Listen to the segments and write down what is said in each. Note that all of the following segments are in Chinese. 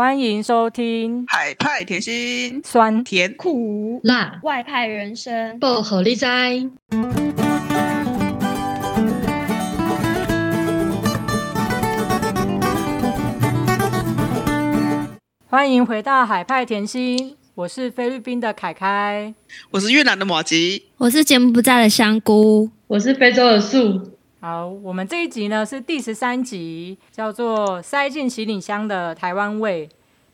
欢迎收听海派甜心，酸甜苦。辣。外派人生，薄荷理哉。欢迎回到海派甜心，我是菲律宾的凯凯，我是越南的马吉，我是柬埔寨的香菇，我是非洲的树。好，我们这一集呢是第十三集，叫做塞进行李箱的台湾味。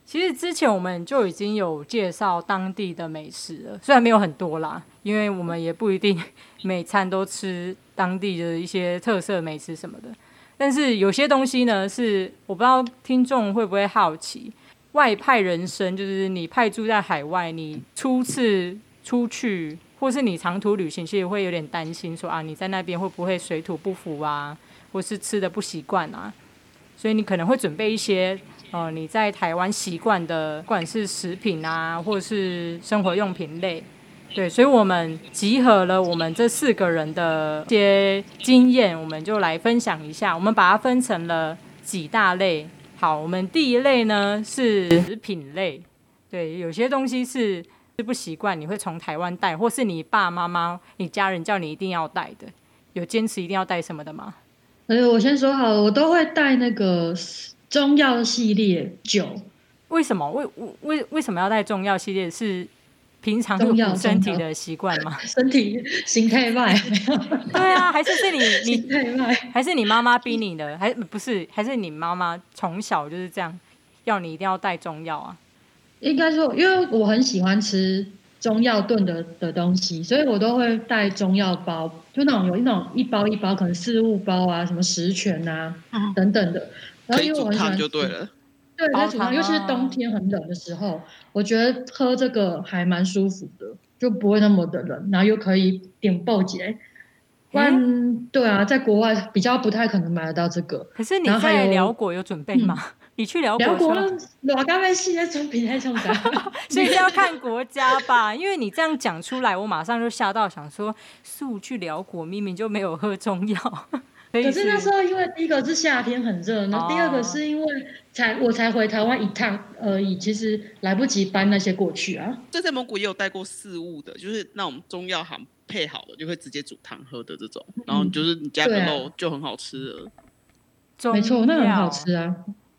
其实之前我们就已经有介绍当地的美食了，虽然没有很多啦，因为我们也不一定每餐都吃当地的一些特色美食什么的。但是有些东西呢，是我不知道听众会不会好奇，外派人生就是你派驻在海外，你初次出去。或是你长途旅行，其实会有点担心，说啊，你在那边会不会水土不服啊，或是吃的不习惯啊？所以你可能会准备一些，呃，你在台湾习惯的，不管是食品啊，或是生活用品类，对，所以我们集合了我们这四个人的一些经验，我们就来分享一下。我们把它分成了几大类。好，我们第一类呢是食品类，对，有些东西是。是不习惯，你会从台湾带，或是你爸妈妈、你家人叫你一定要带的，有坚持一定要带什么的吗？哎，我先说好了，我都会带那个中药系列酒。为什么？为为为什么要带中药系列？是平常就身体的习惯吗？身体心态外。对啊，还是是你 你还是你妈妈逼你的？还不是？还是你妈妈从小就是这样，要你一定要带中药啊？应该说，因为我很喜欢吃中药炖的的东西，所以我都会带中药包，就那种有一种一包一包，可能四物包啊，什么十全啊、嗯、等等的。然后因为我很喜欢就对了。对，在煮汤，尤其是冬天很冷的时候，我觉得喝这个还蛮舒服的，就不会那么的冷，然后又可以点爆解。不然、嗯，对啊，在国外比较不太可能买得到这个。可是你在辽国有准备吗？嗯你去辽国，国，老刚被系在从平台上的，所以是要看国家吧。因为你这样讲出来，我马上就吓到，想说素去辽国明明就没有喝中药。可是那时候，因为第一个是夏天很热，然后第二个是因为才我才回台湾一趟而已，其实来不及搬那些过去啊。这在蒙古也有带过四物的，就是那种中药行配好了，就会直接煮汤喝的这种，然后就是你加个肉就很好吃了。嗯啊、没错，那很好吃啊。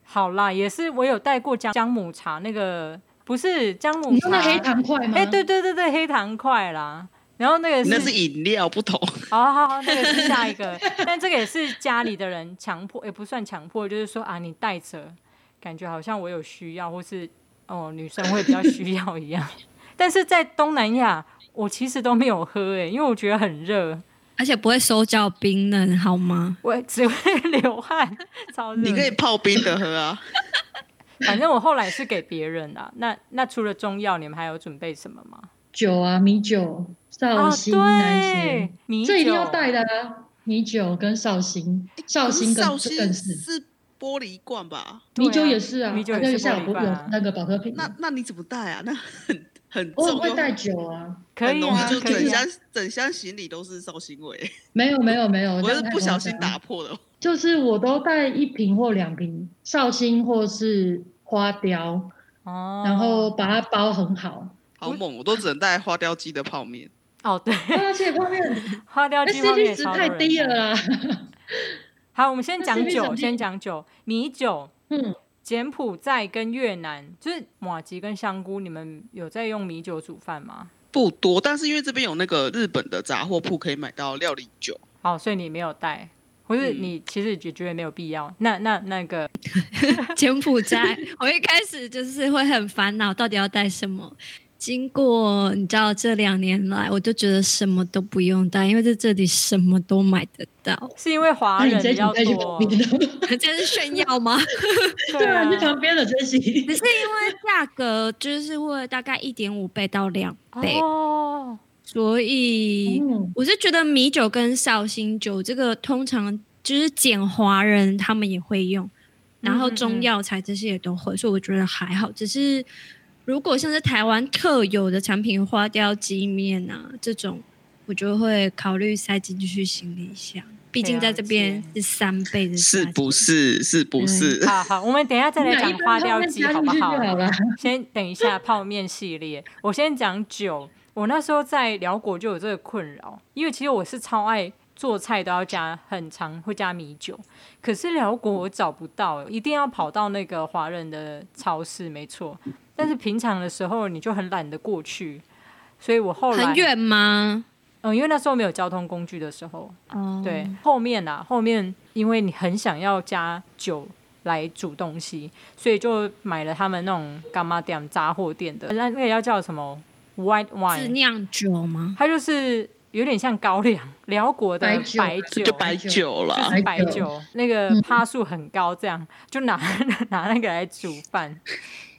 好啦，也是我有带过姜姜母茶，那个不是姜母茶，那黑糖块吗？哎、欸，对对对对，黑糖块啦。然后那个是那是饮料不同。好好好，那个是下一个，但这个也是家里的人强迫，也不算强迫，就是说啊，你带着，感觉好像我有需要，或是哦女生会比较需要一样。但是在东南亚，我其实都没有喝哎、欸，因为我觉得很热。而且不会手脚冰冷，好吗？我只会 流汗，超热。你可以泡冰的喝啊。反正我后来是给别人的。那那除了中药，你们还有准备什么吗？酒啊，米酒、绍兴那些，米酒这一定要带的啊。米酒跟绍兴，绍兴跟更是，是，是玻璃罐吧？米酒也是啊，米酒也是玻璃罐啊。有那个保特瓶。那那你怎么带啊？那很。很我会带酒啊，可以啊，就整箱、啊、整箱行李都是绍兴味。没有没有没有，我是不小心打破的。就是我都带一瓶或两瓶绍兴或是花雕，哦，然后把它包很好。好猛，我都只能带花雕鸡的泡面。哦，对，花雕鸡的泡面，花雕鸡泡面值太低了啦。好，我们先讲酒，先讲酒，米酒，嗯。柬埔寨跟越南，就是马吉跟香菇，你们有在用米酒煮饭吗？不多，但是因为这边有那个日本的杂货铺可以买到料理酒。好，所以你没有带，或是你其实也觉得没有必要。嗯、那那那个 柬埔寨，我一开始就是会很烦恼，到底要带什么。经过你知道这两年来，我就觉得什么都不用带，因为在这里什么都买得到。是因为华人比较多，这是炫耀吗？对啊，你旁边的真心。只是因为价格就是会大概一点五倍到两倍哦，所以我是觉得米酒跟绍兴酒这个通常就是捡华人他们也会用，然后中药材这些也都会，所以我觉得还好，只是。如果像是台湾特有的产品，花雕鸡面啊这种，我就会考虑塞进去行李箱。毕毕竟在这边是三倍的，是不是？是不是？好好，我们等一下再来讲花雕鸡，好不好？先等一下 泡面系列，我先讲酒。我那时候在辽国就有这个困扰，因为其实我是超爱做菜都要加很长会加米酒，可是辽国我找不到，一定要跑到那个华人的超市，没错。但是平常的时候你就很懒得过去，所以我后来很远吗？嗯，因为那时候没有交通工具的时候，哦，对，后面啊，后面因为你很想要加酒来煮东西，所以就买了他们那种干妈店杂货店的，那那个要叫什么？White wine 自酿酒吗？它就是有点像高粱，辽国的白酒，白酒就白酒了，就是白酒，那个趴数很高，这样就拿 拿那个来煮饭，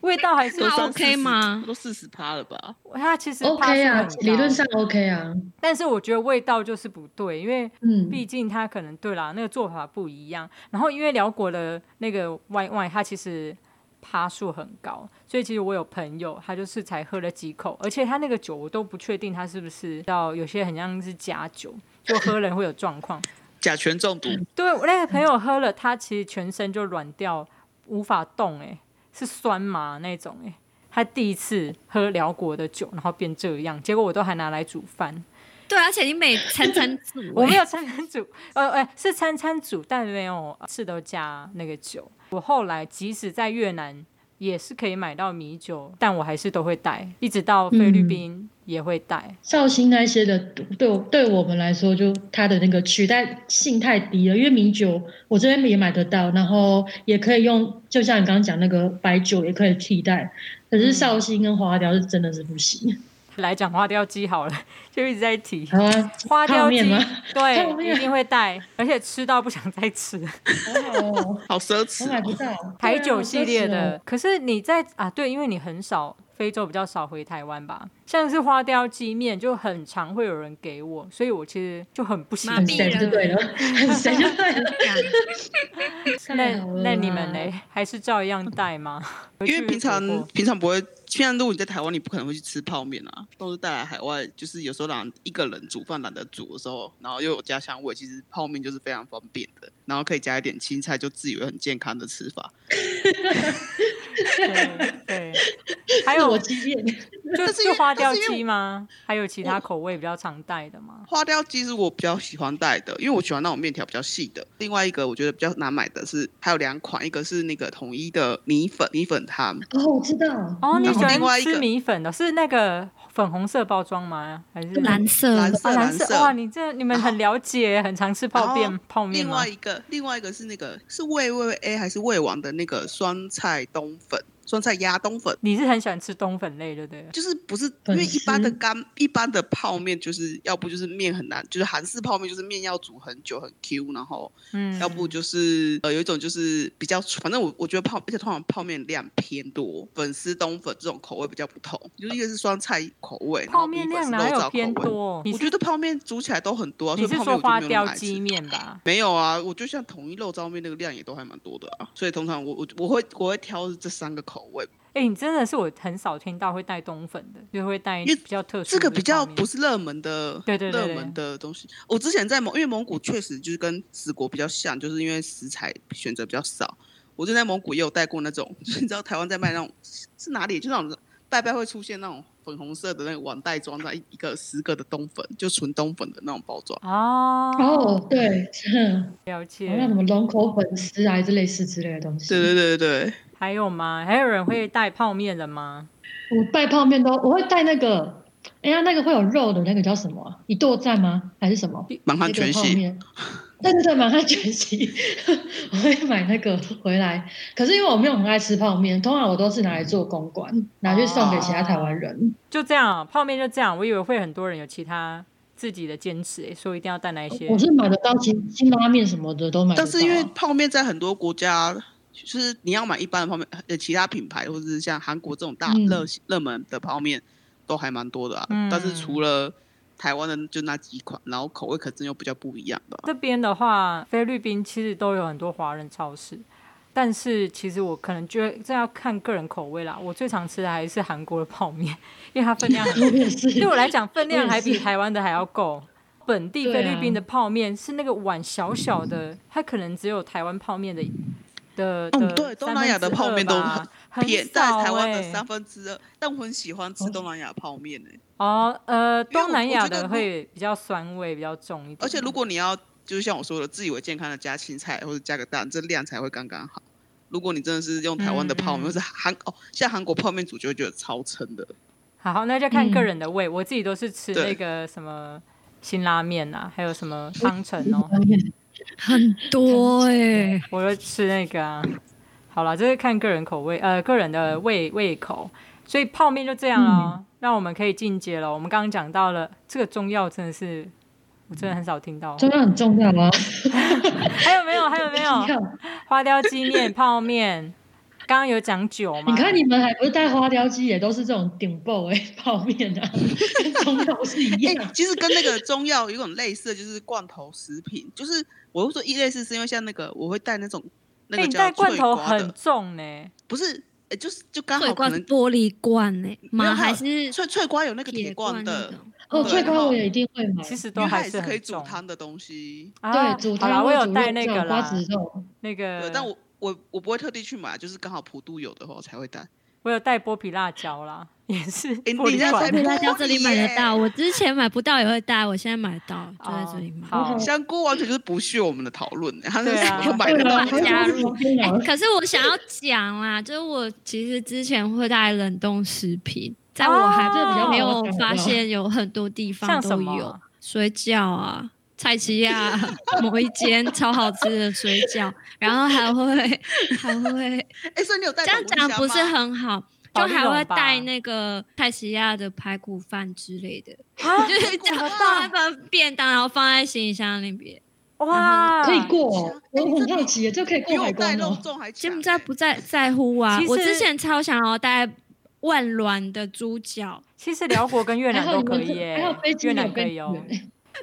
味道还是 OK 吗？都四十趴了吧？它其实 OK 啊，理论上 OK 啊，但是我觉得味道就是不对，因为毕竟它可能对啦，那个做法不一样。然后因为辽国的那个 White wine，它其实。趴数很高，所以其实我有朋友，他就是才喝了几口，而且他那个酒我都不确定他是不是到有些很像是假酒，就喝了会有状况，甲醛中毒。对，我那个朋友喝了，他其实全身就软掉，无法动，哎，是酸麻那种，哎，他第一次喝辽国的酒，然后变这样，结果我都还拿来煮饭。对，而且你每餐餐煮，我没有餐餐煮，呃，哎，是餐餐煮，但没有次都加那个酒。我后来即使在越南也是可以买到米酒，但我还是都会带，一直到菲律宾也会带。绍兴那些的，对我对我们来说，就它的那个取代性太低了，因为米酒我这边也买得到，然后也可以用，就像你刚刚讲那个白酒也可以替代，可是绍兴跟花雕是真的是不行。嗯来讲花雕鸡好了，就一直在提、啊、花雕鸡，对，一定会带，而且吃到不想再吃，哦、好奢侈、哦，买不到。台酒系列的。可是你在啊，对，因为你很少非洲比较少回台湾吧，像是花雕鸡面就很常会有人给我，所以我其实就很不喜欢。很神就对了，很神就对了。那那你们呢？还是照样带吗？因为平常平常不会。平常如果你在台湾，你不可能会去吃泡面啊，都是带来海外，就是有时候懒一个人煮饭懒得煮的时候，然后又有家乡味，其实泡面就是非常方便的，然后可以加一点青菜，就自以为很健康的吃法。对 对，还有我鸡面，就是就花雕鸡吗？还有其他口味比较常带的吗？花雕鸡是我比较喜欢带的，因为我喜欢那种面条比较细的。另外一个我觉得比较难买的是，还有两款，一个是那个统一的米粉米粉汤。哦，我知道。哦，你喜欢吃米粉的，是那个粉红色包装吗？还是蓝色？蓝色蓝色。哇，你这你们很了解，很常吃泡面泡面。另外一个另外一个是那个是味味 A 还是味王的那个酸菜冬粉？酸菜鸭冬粉，你是很喜欢吃冬粉类，对不对？就是不是因为一般的干一般的泡面，就是要不就是面很难，就是韩式泡面就是面要煮很久很 Q，然后嗯，要不就是呃有一种就是比较，反正我我觉得泡而且通常泡面量偏多，粉丝冬粉这种口味比较不同，就是一个是酸菜口味，泡面量哪有偏多？我觉得泡面煮起来都很多，啊，你是说花雕鸡面吧？没有啊，我就像统一肉燥面那个量也都还蛮多的啊，所以通常我我我会我会挑这三个口。口味，哎、欸，你真的是我很少听到会带冬粉的，就会带比较特殊。这个比较不是热门的，对对对，热门的东西。我之前在蒙，因为蒙古确实就是跟十国比较像，就是因为食材选择比较少。我就在蒙古也有带过那种，你知道台湾在卖那种是哪里？就那种拜拜会出现那种粉红色的那个网袋装在一个十个的冬粉，就纯冬粉的那种包装。哦哦，对，了解。那什么龙口粉丝啊，这类似之类的东西。对对对对。还有吗？还有人会带泡面的吗？我带泡面都，我会带那个，哎呀，那个会有肉的那个叫什么？一剁赞吗？还是什么？满汉全席。对对对，满汉全席，我会买那个回来。可是因为我没有很爱吃泡面，通常我都是拿来做公关，拿去送给其他台湾人。哦。就这样，泡面就这样。我以为会很多人有其他自己的坚持，哎，所以一定要带那一些。我是买得到辛辛拉面什么的都买得到。但是因为泡面在很多国家。就是你要买一般的泡面，呃，其他品牌或者是像韩国这种大热热门的泡面，都还蛮多的啊。嗯、但是除了台湾的就那几款，然后口味可真又比较不一样的。这边的话，菲律宾其实都有很多华人超市，但是其实我可能觉得这要看个人口味啦。我最常吃的还是韩国的泡面，因为它分量很，对我来讲分量还比台湾的还要够。本地菲律宾的泡面是那个碗小小的，啊、它可能只有台湾泡面的的。嗯，对，东南亚的泡面都很偏在台湾的三分之二，欸、但我很喜欢吃东南亚泡面呢、欸。哦，呃，东南亚的会比较酸味比较重一点。而且如果你要，就是像我说的，自以为健康的加青菜或者加个蛋，这量才会刚刚好。如果你真的是用台湾的泡面，嗯、或是韩哦，像韩国泡面煮就会觉得超撑的。好，那就看个人的胃。嗯、我自己都是吃那个什么辛拉面啊，还有什么汤臣哦，很多哎、欸，我就吃那个啊。好了，这是看个人口味，呃，个人的胃胃口。所以泡面就这样了，嗯、那我们可以进阶了。我们刚刚讲到了这个中药，真的是我真的很少听到。中药很重要吗？还有没有？还有没有？花雕鸡面、泡面。刚刚有讲酒吗？你看你们还不是带花雕鸡，也都是这种顶爆哎泡面啊，跟中药是一样、欸。其实跟那个中药有种类似的，就是罐头食品。就是我会说一类似，是因为像那个我会带那种那个叫带罐头很重呢、欸。不是，哎、欸，就是就刚好可能玻璃罐呢、欸，吗？还是脆脆瓜有那个铁罐的？哦，脆瓜我也一定会买。其实都还是可以煮汤的东西。对，煮汤。好，我有带那个啦，瓜子肉那个。但我。我我不会特地去买，就是刚好普渡有的话我才会带。我有带剥皮辣椒啦，也是。欸、你在剥皮辣椒这里买得到，我之前买不到也会带，我现在买得到，就在这里买。香菇完全就是不屑我们的讨论，他是什么买得到加入。欸、可是我想要讲啦，就是我其实之前会带冷冻食品，在我还没有发现有很多地方都有水饺啊。蔡奇亚某一间超好吃的水饺，然后还会 还会，哎，所以你有带这样讲不是很好，就还会带那个蔡奇亚的排骨饭之类的，就是放一份便当，然后放在行李箱那边。哇，可以过，我很好奇，就可以过海关哦。柬埔寨不在在乎啊，我之前超想要带万峦的猪脚，其实辽国跟越南都可以耶，越南可以哦。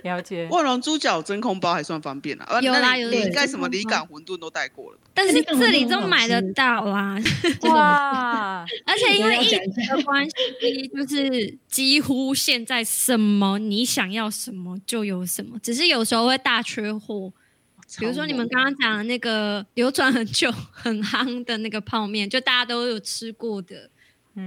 了解，万隆猪脚真空包还算方便啊。有啦有，应该什么离港馄饨都带过了。但是这里都买得到啦。哇！而且因为疫情的关系，就是几乎现在什么你想要什么就有什么，只是有时候会大缺货。比如说你们刚刚讲的那个流传很久、很夯的那个泡面，就大家都有吃过的。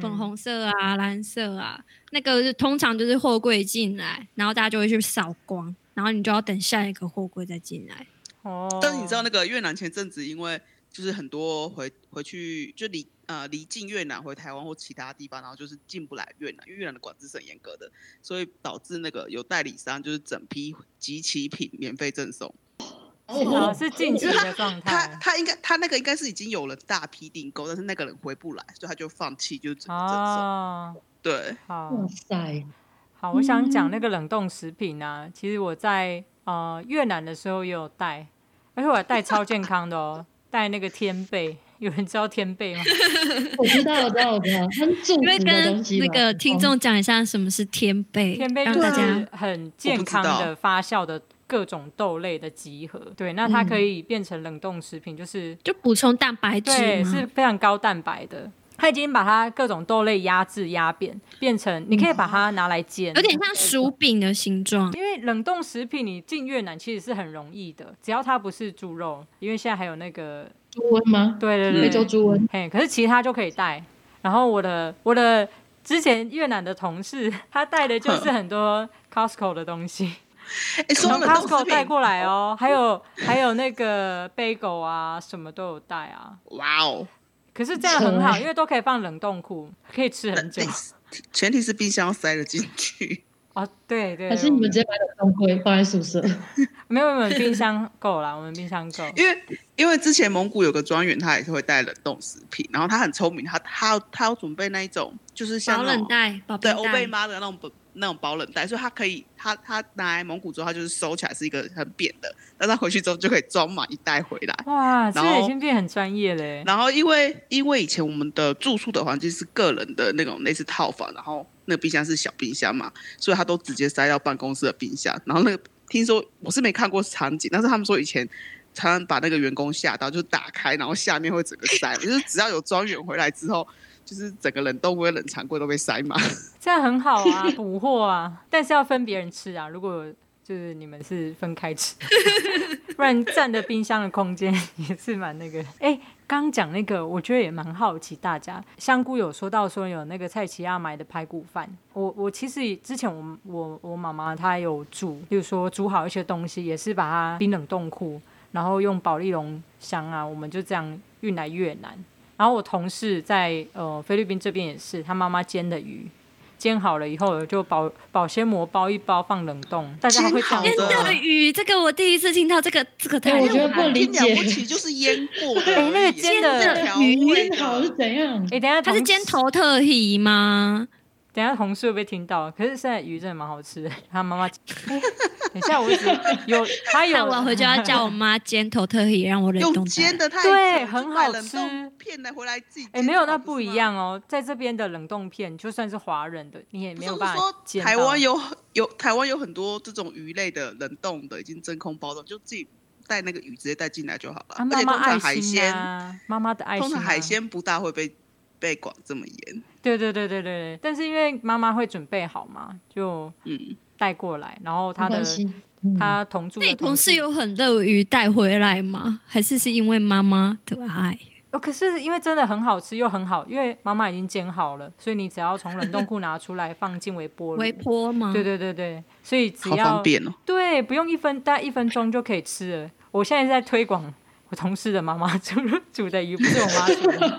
粉红色啊，蓝色啊，那个是通常就是货柜进来，然后大家就会去扫光，然后你就要等下一个货柜再进来。哦。但是你知道那个越南前阵子因为就是很多回回去就离呃离境越南回台湾或其他地方，然后就是进不来越南，因为越南的管制是很严格的，所以导致那个有代理商就是整批集齐品免费赠送。哦，是近期的状态。他他应该他那个应该是已经有了大批订购，但是那个人回不来，所以他就放弃，就只能赠送。哦、对，好，哇塞，好，我想讲那个冷冻食品啊，嗯、其实我在呃越南的时候也有带，而且我还带超健康的哦，带那个天贝，有人知道天贝吗？我知道，我知道，我知道，很主食的东西。那个听众讲一下什么是天贝，天贝就是很健康的发酵的。各种豆类的集合，对，那它可以变成冷冻食品，就是就补充蛋白质，对，是非常高蛋白的。它已经把它各种豆类压制压扁，变成你可以把它拿来煎，有点像薯饼的形状。因为冷冻食品你进越南其实是很容易的，只要它不是猪肉，因为现在还有那个猪瘟吗？对对对，非洲猪瘟。嘿，可是其他就可以带。然后我的我的之前越南的同事，他带的就是很多 Costco 的东西。从 Costco 带过来哦，还有还有那个 bagel 啊，什么都有带啊。哇哦！可是这样很好，因为都可以放冷冻库，可以吃很久。前提是冰箱塞得进去。哦，对对。还是你们直接把冷冻柜放在宿舍？没有没有，冰箱够了，我们冰箱够。因为因为之前蒙古有个庄园，他也是会带冷冻食品，然后他很聪明，他他他要准备那一种，就是像保冷袋，对欧贝妈的那种那种保冷袋，所以它可以，他他拿来蒙古之后，他就是收起来是一个很扁的，但他回去之后就可以装满一袋回来。哇，这已经变很专业嘞。然后因为因为以前我们的住宿的环境是个人的那种类似套房，然后那个冰箱是小冰箱嘛，所以他都直接塞到办公室的冰箱。然后那个听说我是没看过场景，但是他们说以前常常把那个员工吓到，就打开，然后下面会整个塞，就是只要有庄园回来之后。就是整个冷冻柜、冷藏柜都被塞满，这样很好啊，补货啊，但是要分别人吃啊。如果就是你们是分开吃，不然占的冰箱的空间也是蛮那个。哎、欸，刚讲那个，我觉得也蛮好奇，大家香菇有说到说有那个蔡奇亚买的排骨饭，我我其实之前我我我妈妈她有煮，就是说煮好一些东西，也是把它冰冷冻库，然后用保利龙箱啊，我们就这样运来越南。然后我同事在呃菲律宾这边也是，他妈妈煎的鱼。煎好了以后，就保保鲜膜包一包放冷冻，大家会讲煎的鱼，这个我第一次听到，这个这个太、欸、我觉得不理解，不起就是腌过的。哎、欸，那个煎的鱼腌好是怎样？哎、欸，等下它是煎头特鱼吗？等下同事会不会听到？可是现在鱼真的蛮好吃的。他妈妈，欸、等下我一直有，他有，我回家要叫我妈煎头特意，让我冷冻。用煎的太对，很好吃。片的回来自己哎、欸，没有，那不一样哦。在这边的冷冻片，就算是华人的，你也没有办法煎。台湾有有台湾有很多这种鱼类的冷冻的，已经真空包装，就自己带那个鱼直接带进来就好了。妈妈爱心啊，妈妈的爱心、啊。通常海鲜不大会被被管这么严。对对对对对，但是因为妈妈会准备好嘛，就嗯带过来，然后他的他同住的同事有很乐于带回来吗？还是是因为妈妈的爱？哦，可是因为真的很好吃又很好，因为妈妈已经煎好了，所以你只要从冷冻库拿出来放进微波炉。微波吗？对对对对，所以只要方便哦。对，不用一分，大概一分钟就可以吃了。我现在在推广我同事的妈妈煮 煮的鱼，不是我妈煮的。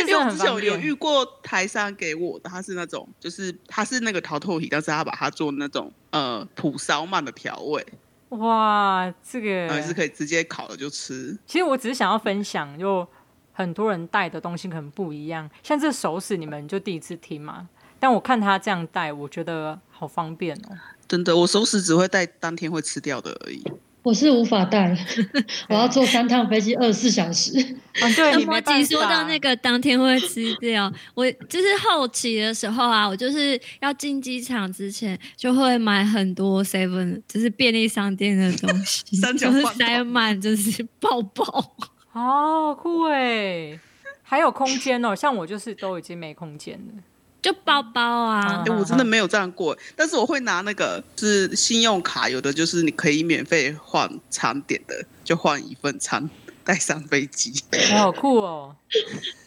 因为我之前有遇过台商给我的，他是那种，就是他是那个桃透体，但是他把它做那种呃土烧鳗的调味。哇，这个还是可以直接烤了就吃。其实我只是想要分享，就很多人带的东西可能不一样。像这熟食，你们就第一次听嘛？但我看他这样带，我觉得好方便哦。真的，我熟食只会带当天会吃掉的而已。我是无法带，我要坐三趟飞机，二十四小时。啊，对，你莫吉说到那个当天会吃掉，我就是后期的时候啊，我就是要进机场之前就会买很多 seven，就是便利商店的东西，就是塞满，就是抱抱。哦，酷哎，还有空间哦，像我就是都已经没空间了。就包包啊！哎，我真的没有这样过，但是我会拿那个是信用卡，有的就是你可以免费换餐点的，就换一份餐带上飞机。好酷哦！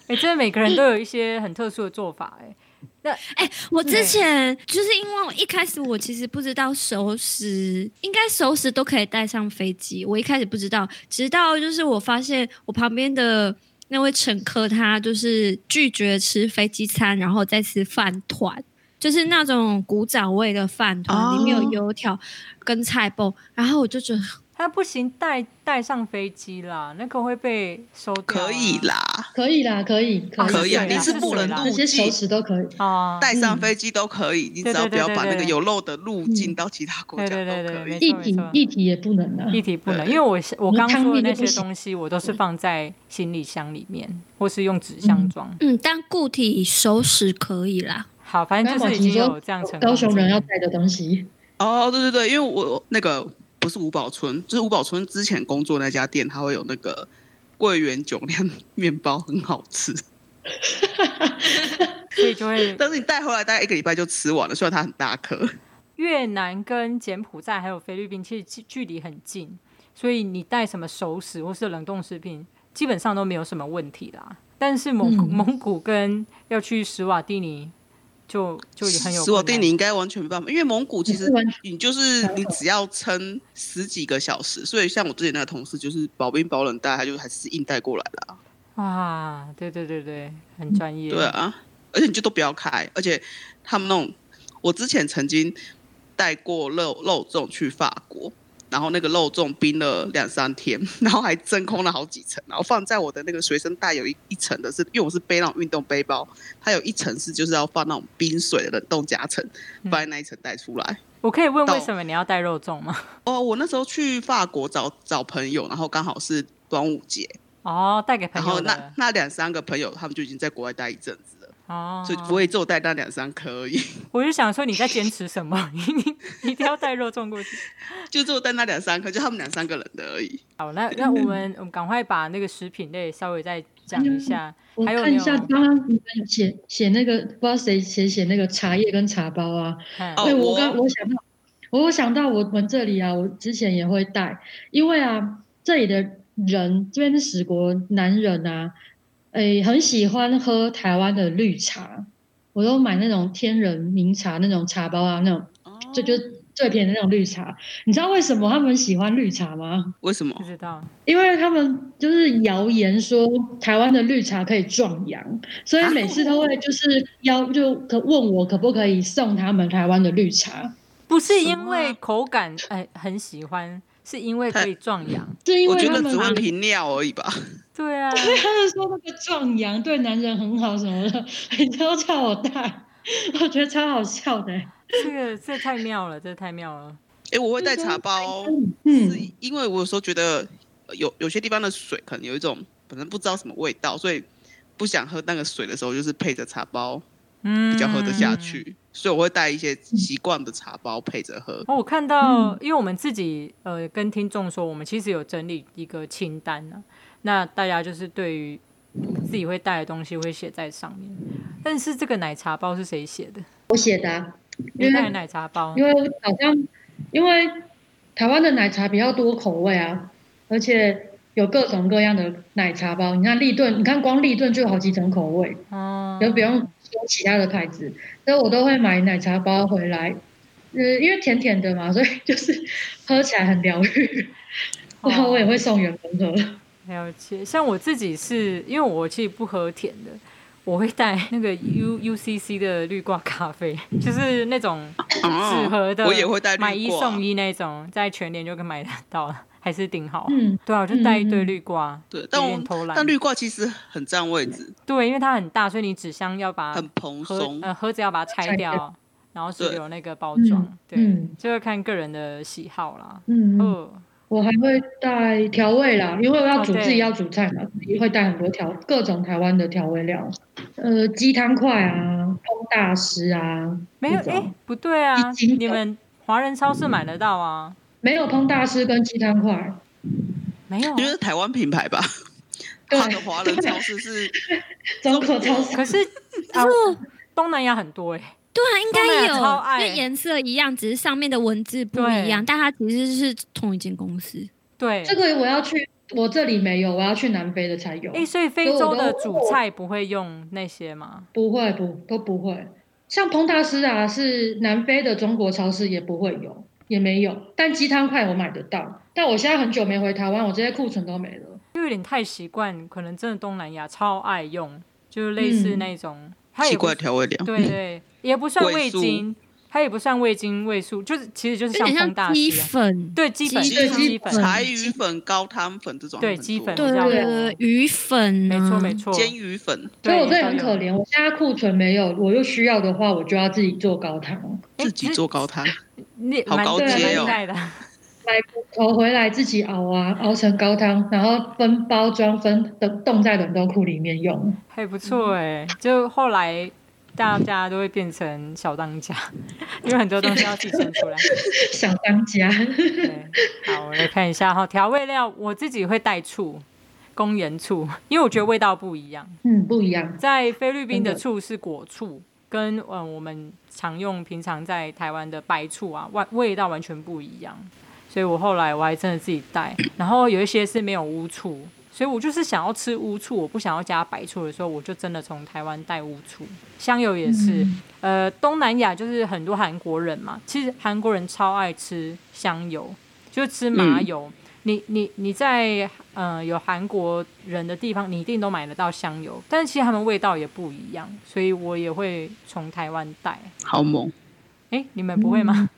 哎，真的每个人都有一些很特殊的做法哎。那哎，我之前就是因为一开始我其实不知道熟食应该熟食都可以带上飞机，我一开始不知道，直到就是我发现我旁边的。那位乘客他就是拒绝吃飞机餐，然后再吃饭团，就是那种古早味的饭团，里面有油条跟菜包，然后我就觉得。他不行，带带上飞机啦，那个会被收掉。可以啦，可以啦，可以，可以啊。你是不能入境，那些熟食都可以啊，带上飞机都可以，你只要不要把那个有漏的入境到其他国家都可以。液体液体也不能啊，液体不能，因为我我刚说的那些东西，我都是放在行李箱里面，或是用纸箱装。嗯，但固体熟食可以啦。好，反正就是已经有这样成高雄人要带的东西。哦，对对对，因为我那个。不是五宝村，就是五宝村之前工作那家店，它会有那个桂圆酒酿面包，很好吃。所以就会，但是你带回来大概一个礼拜就吃完了，虽然它很大颗。越南跟柬埔寨还有菲律宾其实距离很近，所以你带什么熟食或是冷冻食品，基本上都没有什么问题啦。但是蒙蒙古跟要去史瓦蒂尼。就就也很有，史瓦帝尼应该完全没办法，因为蒙古其实你就是你只要撑十几个小时，所以像我之前那个同事就是保冰保冷带，他就还是硬带过来的。啊，对对对对，很专业。对啊，而且你就都不要开，而且他们那种，我之前曾经带过肉肉粽去法国。然后那个肉粽冰了两三天，然后还真空了好几层，然后放在我的那个随身带有一一层的是，因为我是背那种运动背包，它有一层是就是要放那种冰水的冷冻夹层，放在那一层带出来。我可以问为什么你要带肉粽吗？哦，我那时候去法国找找朋友，然后刚好是端午节。哦，带给朋友。然后那那两三个朋友他们就已经在国外待一阵子了。哦，所以不会只有带那两三颗而已。我就想说你在坚持什么？你一定要带肉粽过去？就只有带那两三颗，就他们两三个人的而已。好，那那我们我们赶快把那个食品类稍微再讲一下。我看一下刚刚你们写写那个不知道谁写写那个茶叶跟茶包啊？对，我刚我想到我想到我们这里啊，我之前也会带，因为啊，这里的人这边是史国男人啊，诶，很喜欢喝台湾的绿茶，我都买那种天人名茶那种茶包啊，那种就就。最便宜的那种绿茶，你知道为什么他们喜欢绿茶吗？为什么？不知道。因为他们就是谣言说台湾的绿茶可以壮阳，所以每次都会就是要就可问我可不可以送他们台湾的绿茶。不是因为口感哎很喜欢，是因为可以壮阳。是因为他们我觉得只是频尿而已吧。对啊，对他们说那个壮阳对男人很好什么的，你都叫我带，我觉得超好笑的。这个这太妙了，这太妙了。哎、欸，我会带茶包，嗯，是因为我有时候觉得有有些地方的水可能有一种本身不知道什么味道，所以不想喝那个水的时候，就是配着茶包，嗯，比较喝得下去。嗯、所以我会带一些习惯的茶包配着喝。哦，我看到，因为我们自己呃跟听众说，我们其实有整理一个清单呢、啊。那大家就是对于自己会带的东西会写在上面。但是这个奶茶包是谁写的？我写的、啊。因为奶茶包，因为好像因为台湾的奶茶比较多口味啊，而且有各种各样的奶茶包。你看立顿，你看光立顿就有好几种口味，哦，就不用说其他的牌子。所以我都会买奶茶包回来，呃，因为甜甜的嘛，所以就是喝起来很疗愈。然后我也会送员工喝。了解，像我自己是因为我其实不喝甜的。我会带那个 U U C C 的绿挂咖啡，就是那种纸盒的，我也会带买一送一那种，在全联就可以买得到，还是顶好。嗯，对啊，我就带一堆绿挂。对，但我但绿挂其实很占位置。对，因为它很大，所以你纸箱要把很蓬松，呃，盒子要把它拆掉，然后是有那个包装。对，就会看个人的喜好啦。嗯。我还会带调味啦，因为我要煮自己要煮菜嘛，自己会带很多调各种台湾的调味料，呃，鸡汤块啊，烹大师啊，没有哎、欸，不对啊，你们华人超市买得到啊？没有烹大师跟鸡汤块，没有，因为是台湾品牌吧？他的华人超市是 中国超市，可是 啊，东南亚很多哎、欸。对啊，应该有，因为颜色一样，只是上面的文字不一样，但它其实是同一间公司。对，这个我要去，我这里没有，我要去南非的才有。哎，所以非洲的主菜不会用那些吗？不会，不都不会。像彭大师啊，是南非的中国超市也不会有，也没有。但鸡汤块我买得到，但我现在很久没回台湾，我这些库存都没了。就有点太习惯，可能真的东南亚超爱用，就是类似那种。嗯奇怪调味料，对对，也不算味精，它也不算味精味素，就是其实就是像风大师鸡粉，对鸡粉、鸡粉、柴鱼粉、高汤粉这种，对鸡粉，对对鱼粉，没错没错，煎鱼粉。所以我这很可怜，我现在库存没有，我又需要的话，我就要自己做高汤，自己做高汤，你好高阶哦。买骨头回来自己熬啊，熬成高汤，然后分包装分冻冻在冷冻库里面用，还不错哎。就后来大家都会变成小当家，因为很多东西要自己生出来。小当家。对，好，我来看一下哈，调味料我自己会带醋，公盐醋，因为我觉得味道不一样。嗯，不一样。在菲律宾的醋是果醋，跟嗯我们常用平常在台湾的白醋啊，味味道完全不一样。所以我后来我还真的自己带，然后有一些是没有乌醋，所以我就是想要吃乌醋，我不想要加白醋的时候，我就真的从台湾带乌醋。香油也是，呃，东南亚就是很多韩国人嘛，其实韩国人超爱吃香油，就吃麻油。嗯、你你你在呃有韩国人的地方，你一定都买得到香油，但是其实他们味道也不一样，所以我也会从台湾带。好猛！哎，你们不会吗？嗯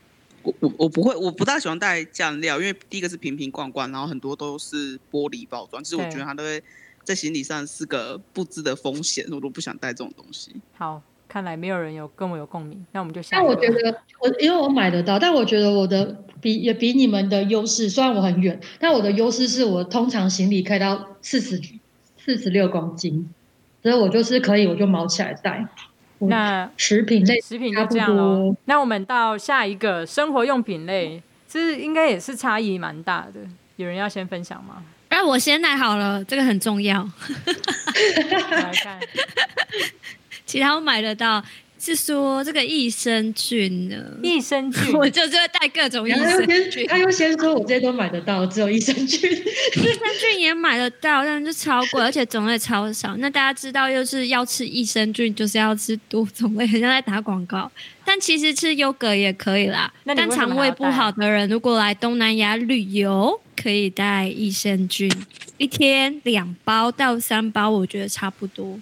我我我不会，我不大喜欢带酱料，因为第一个是瓶瓶罐罐，然后很多都是玻璃包装，其实我觉得它都会在行李上是个不知的风险，我都不想带这种东西。好，看来没有人有跟我有共鸣，那我们就下。但我觉得我因为我买得到，但我觉得我的比也比你们的优势，虽然我很远，但我的优势是我通常行李可以到四十四十六公斤，所以我就是可以，我就毛起来带。那食品类，食品就这样喽。那我们到下一个生活用品类，这应该也是差异蛮大的。有人要先分享吗？哎、啊，我先来好了，这个很重要。来看，其他我买得到。是说这个益生菌呢？益生菌，我就是会带各种 益生菌。他又先说，我这些都买得到，只有益生菌。益生菌也买得到，但是超贵，而且种类超少。那大家知道，又是要吃益生菌，就是要吃多种类，很像在打广告。但其实吃优格也可以啦。但肠胃不好的人，如果来东南亚旅游，可以带益生菌，一天两包到三包，我觉得差不多。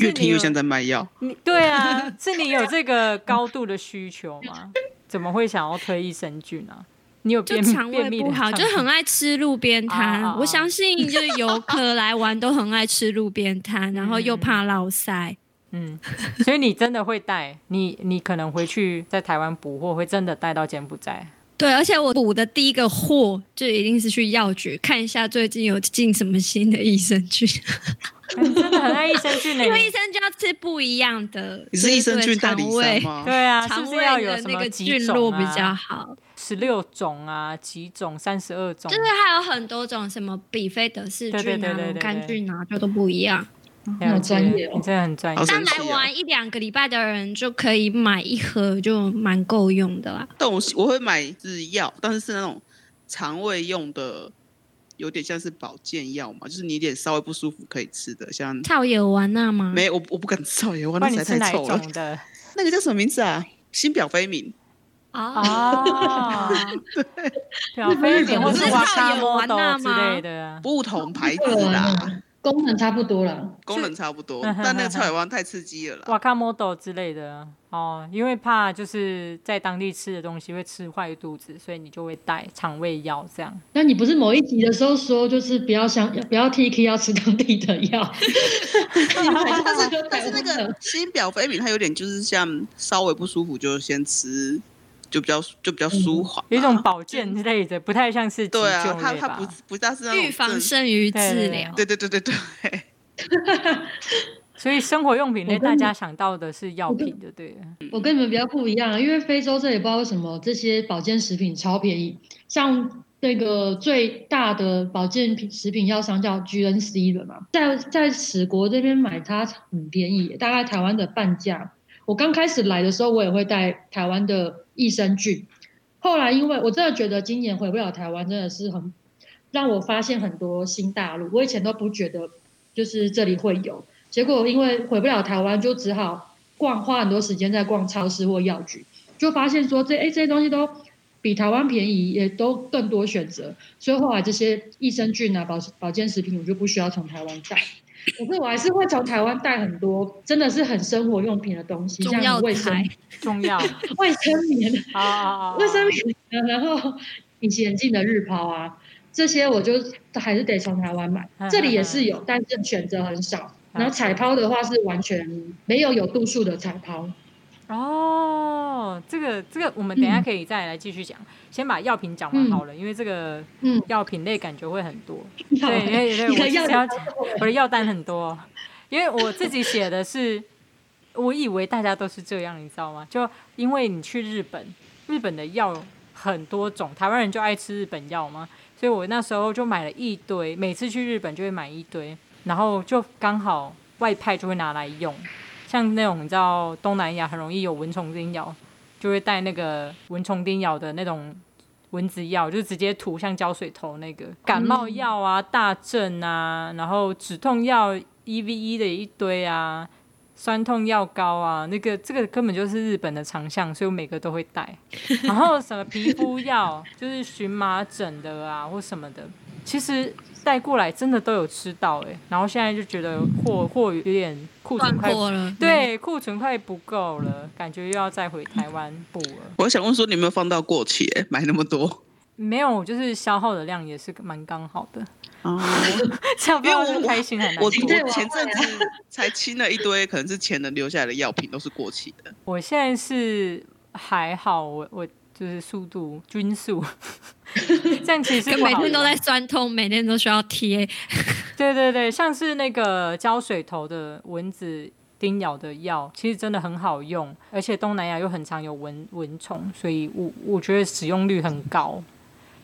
越听越像在卖药。你对啊，是你有这个高度的需求吗？怎么会想要推益生菌呢、啊？你有便肠胃不好，就很爱吃路边摊。我相信 就是游客来玩都很爱吃路边摊，然后又怕落塞。嗯，所以你真的会带你，你可能回去在台湾补货，会真的带到柬埔寨。对，而且我补的第一个货就一定是去药局看一下最近有进什么新的益生菌。真的很爱益生菌呢，因为益生菌要吃不一样的。你是益生菌大肠胃吗？对啊，肠胃要有那个菌落比较好。十六种啊，几种？三十二种？就是还有很多种，什么比菲德氏菌啊、乳杆菌啊，就都不一样。很专业，你真的很专业。但来玩一两个礼拜的人就可以买一盒，就蛮够用的啦。但我我会买是药，但是是那种肠胃用的，有点像是保健药嘛，就是你有点稍微不舒服可以吃的，像草野丸那吗？没，我我不敢吃草野丸，那实在太臭了。那个叫什么名字啊？新表飞敏。哦，对，表飞敏或是瓦卡莫豆之类的，不同牌子啦。功能差不多了，功能差不多，但那个菜湾太刺激了啦。瓦卡莫豆之类的哦，因为怕就是在当地吃的东西会吃坏肚子，所以你就会带肠胃药这样。那你不是某一集的时候说，就是不要想不要 TK 要吃当地的药？但是 但是那个新表飞敏它有点就是像稍微不舒服就先吃。就比较就比较舒缓，有一种保健之类的，不太像是对啊，它它不不大是预防胜于治疗，对对对对对。所以生活用品类大家想到的是药品，对不对？我跟你们比较不一样，因为非洲这里不知道为什么这些保健食品超便宜，像那个最大的保健品食品药商叫 GNC 的嘛，在在史国这边买它很便宜，大概台湾的半价。我刚开始来的时候，我也会带台湾的。益生菌，后来因为我真的觉得今年回不了台湾，真的是很让我发现很多新大陆。我以前都不觉得就是这里会有，结果因为回不了台湾，就只好逛，花很多时间在逛超市或药局，就发现说这哎这些东西都比台湾便宜，也都更多选择，所以后来这些益生菌啊、保保健食品，我就不需要从台湾带。可是我还是会从台湾带很多，真的是很生活用品的东西，像卫生重要、卫生棉啊、卫生棉，然后隐形眼镜的日抛啊，这些我就还是得从台湾买。这里也是有，但是选择很少。然后彩抛的话是完全没有有度数的彩抛。哦，这个这个，我们等一下可以再来继续讲。嗯、先把药品讲完好了，嗯、因为这个药品类感觉会很多。嗯、对，因为对，我是要讲，我的药单很多，因为我自己写的是，我以为大家都是这样，你知道吗？就因为你去日本，日本的药很多种，台湾人就爱吃日本药嘛，所以我那时候就买了一堆，每次去日本就会买一堆，然后就刚好外派就会拿来用。像那种你知道东南亚很容易有蚊虫叮咬，就会带那个蚊虫叮咬的那种蚊子药，就直接涂像胶水头那个感冒药啊、大正啊，然后止痛药一 v 一的一堆啊，酸痛药膏啊，那个这个根本就是日本的长项，所以我每个都会带。然后什么皮肤药，就是荨麻疹的啊或什么的，其实。带过来真的都有吃到哎、欸，然后现在就觉得货货有点库存快了，对，库存快不够了，感觉又要再回台湾补了。我想问说，你有没有放到过期？哎，买那么多？没有，就是消耗的量也是蛮刚好的。哦，这样不要很开心很难。我我前阵子才清了一堆，可能是前人留下来的药品都是过期的。我现在是还好，我我。就是速度均速，这样其实每天都在酸痛，每天都需要贴。对对对，像是那个胶水头的蚊子叮咬的药，其实真的很好用，而且东南亚又很常有蚊蚊虫，所以我我觉得使用率很高。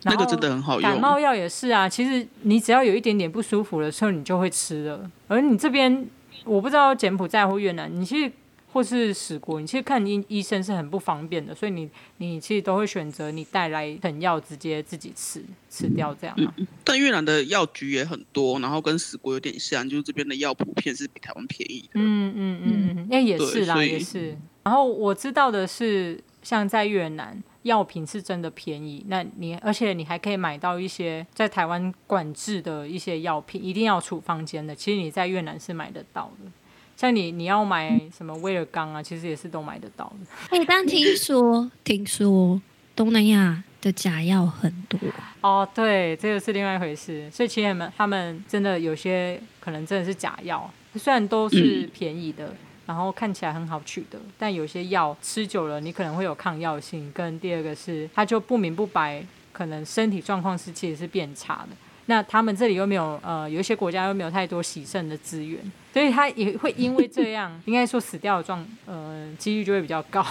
那个真的很好用。感冒药也是啊，其实你只要有一点点不舒服的时候，你就会吃了。而你这边，我不知道柬埔寨或越南，你去。或是死国，你其实看医医生是很不方便的，所以你你其实都会选择你带来成药直接自己吃吃掉这样、啊嗯。但越南的药局也很多，然后跟死国有点像，就是这边的药普遍是比台湾便宜的。嗯嗯嗯嗯，那也是啦，也是。然后我知道的是，像在越南药品是真的便宜，那你而且你还可以买到一些在台湾管制的一些药品，一定要处方间的，其实你在越南是买得到的。像你，你要买什么威尔刚啊？其实也是都买得到的。哎、欸，但听说 听说东南亚的假药很多哦。对，这个是另外一回事。所以其实他们他们真的有些可能真的是假药，虽然都是便宜的，嗯、然后看起来很好取得，但有些药吃久了，你可能会有抗药性。跟第二个是，它就不明不白，可能身体状况是其实是变差的。那他们这里又没有呃，有一些国家又没有太多洗肾的资源，所以他也会因为这样，应该说死掉的状呃几率就会比较高，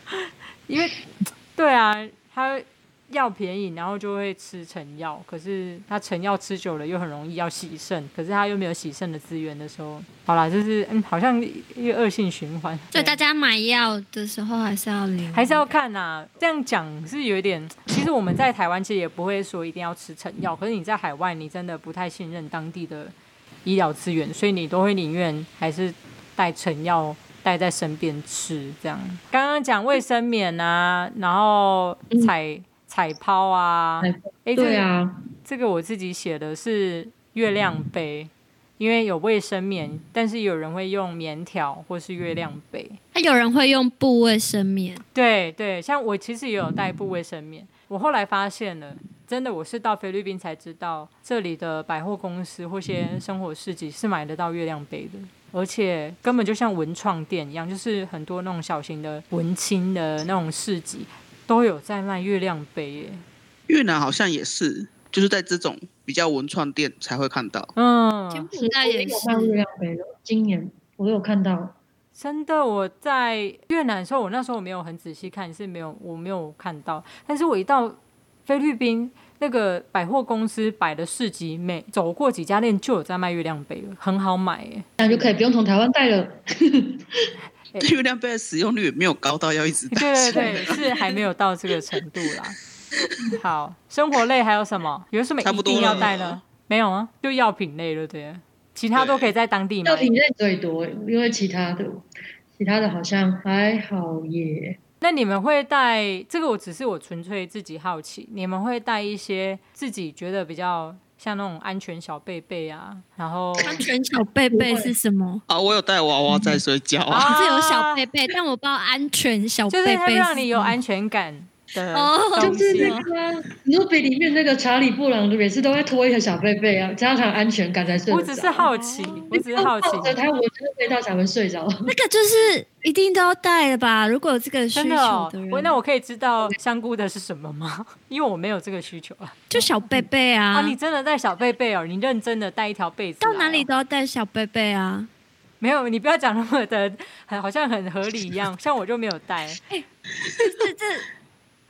因为对啊，他。药便宜，然后就会吃成药。可是他成药吃久了，又很容易要洗肾。可是他又没有洗肾的资源的时候，好啦，就是嗯，好像一个恶性循环。所以大家买药的时候还是要留，还是要看呐、这样讲是有一点，其实我们在台湾其实也不会说一定要吃成药。可是你在海外，你真的不太信任当地的医疗资源，所以你都会宁愿还是带成药带在身边吃。这样刚刚讲卫生棉啊，然后采。嗯彩抛啊，对啊，这个我自己写的是月亮杯，因为有卫生棉，但是有人会用棉条或是月亮杯，他有人会用布卫生棉，对对，像我其实也有带布卫生棉，我后来发现了，真的我是到菲律宾才知道，这里的百货公司或些生活市集是买得到月亮杯的，而且根本就像文创店一样，就是很多那种小型的文青的那种市集。都有在卖月亮杯耶，越南好像也是，就是在这种比较文创店才会看到。嗯，柬埔寨也是卖月亮杯的，今年我有看到。真的，我在越南的时候，我那时候我没有很仔细看，是没有我没有看到。但是我一到菲律宾，那个百货公司摆的市集，每走过几家店就有在卖月亮杯了，很好买耶。那就可以不用从台湾带了。月亮杯的使用率也没有高到要一直带。对对对，是还没有到这个程度啦。好，生活类还有什么？有什么一定要带的？没有啊，就药品类了，对。其他都可以在当地买。药品类最多，因为其他的，其他的好像还好耶。那你们会带这个？我只是我纯粹自己好奇，你们会带一些自己觉得比较。像那种安全小贝贝啊，然后安全小贝贝是什么？啊，我有带娃娃在睡觉啊，啊是有小贝贝，但我不知道安全小贝贝是就是让你有安全感。哦，就是那个《努比》里面那个查理布朗，每次都会拖一个小贝贝啊，加强安全感才睡。我只是好奇，我只是好奇。抱着他，我觉得被他才会睡着。那个就是一定都要带的吧？如果有这个需求的人，我那我可以知道香菇的是什么吗？因为我没有这个需求啊。就小贝贝啊！啊，你真的带小贝贝哦？你认真的带一条被子？到哪里都要带小贝贝啊？没有，你不要讲那么的，很好像很合理一样。像我就没有带。这 这。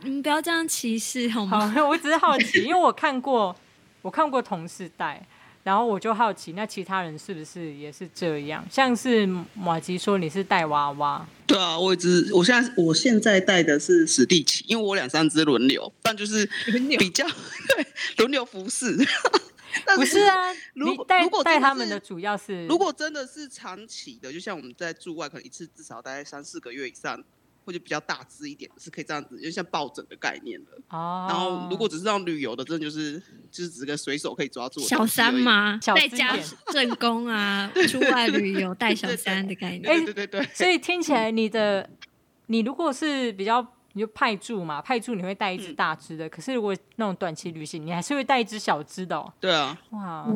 你们不要这样歧视好吗？好，我只是好奇，因为我看过，我看过同事带，然后我就好奇，那其他人是不是也是这样？像是马吉说你是带娃娃，对啊，我一直，我现在我现在带的是史蒂奇，因为我两三只轮流，但就是比较 对轮流服侍。不是啊，如果带带他们的主要是，如果真的是长期的，就像我们在驻外，可能一次至少待三四个月以上。或者比较大只一点，是可以这样子，就像抱枕的概念的。哦。然后，如果只是让旅游的，真的就是就是只个随手可以抓住的小三吗？在家正宫啊，出外旅游带小三的概念。对对对对。所以听起来你的，你如果是比较，你就派驻嘛，派驻你会带一只大只的。可是如果那种短期旅行，你还是会带一只小只的。哦。对啊。哇，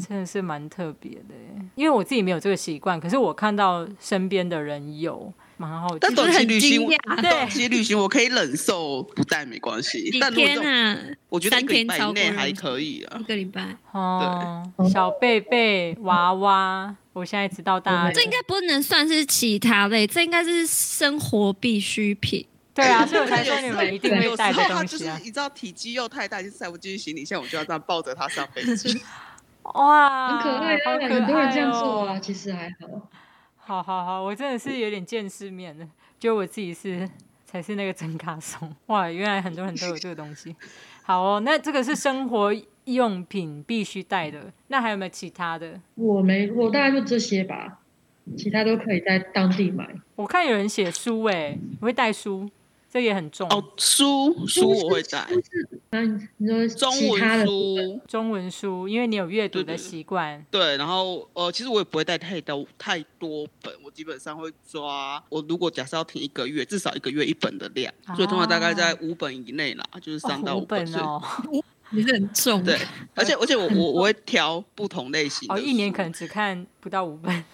真的是蛮特别的。因为我自己没有这个习惯，可是我看到身边的人有。蛮好，但短期旅行，短期 旅行我可以忍受不带没关系。但天啊，我觉得一个礼拜以内还可以啊。一个礼拜哦，小贝贝娃娃，我现在知道大家。这应该不能算是其他类，这应该是生活必需品。对啊，所以我才说你们一定会带的东西啊。他就是你知道体积又太大，就塞不进行李箱，我就要这样抱着它上飞机。哇，很可爱，很多人这样做啊，其实还好。好好好，我真的是有点见世面了，就我自己是才是那个真卡松。哇，原来很多人都有这个东西。好哦，那这个是生活用品必须带的，那还有没有其他的？我没，我大概就这些吧，其他都可以在当地买。我看有人写书，哎，我会带书。这也很重哦，书书我会带，嗯，你说中文书，中文书，因为你有阅读的习惯。对，对，然后呃，其实我也不会带太多太多本，我基本上会抓，我如果假设要停一个月，至少一个月一本的量，啊、所以通常大概在五本以内啦，就是三到五本哦。你是很重，对，而且而且我我我会挑不同类型的，哦，一年可能只看不到五本。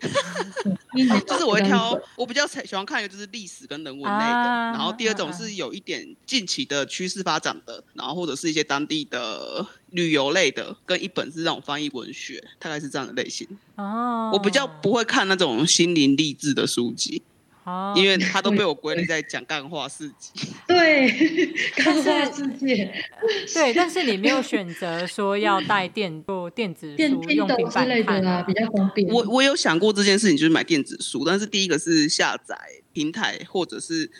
就是我会挑，我比较喜欢看一个就是历史跟人文类的，啊、然后第二种是有一点近期的趋势发展的，然后或者是一些当地的旅游类的，跟一本是那种翻译文学，大概是这样的类型。哦，我比较不会看那种心灵励志的书籍。因为他都被我 归类在讲干话世界，对，干话世界，对，但是你没有选择说要带电做电子书用平板看啊，比较方便。我我有想过这件事情，就是买电子书，但是第一个是下载平台，或者是。